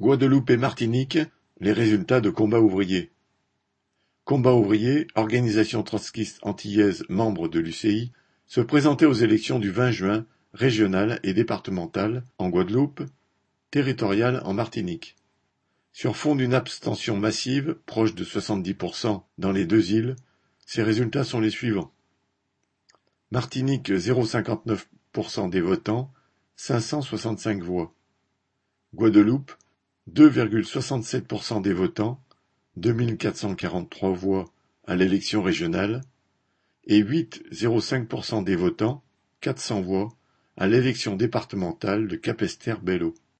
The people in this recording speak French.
Guadeloupe et Martinique, les résultats de Combat ouvrier. Combat ouvrier, organisation trotskiste antillaise membre de l'UCI, se présentait aux élections du 20 juin, régionales et départementales en Guadeloupe, territoriales en Martinique. Sur fond d'une abstention massive, proche de 70% dans les deux îles, ces résultats sont les suivants. Martinique 0,59% des votants, 565 voix. Guadeloupe deux virgule soixante-sept des votants, deux mille quatre cent quarante-trois voix à l'élection régionale, et huit cinq des votants, quatre cents voix, à l'élection départementale de Capesterre-Belle-Eau.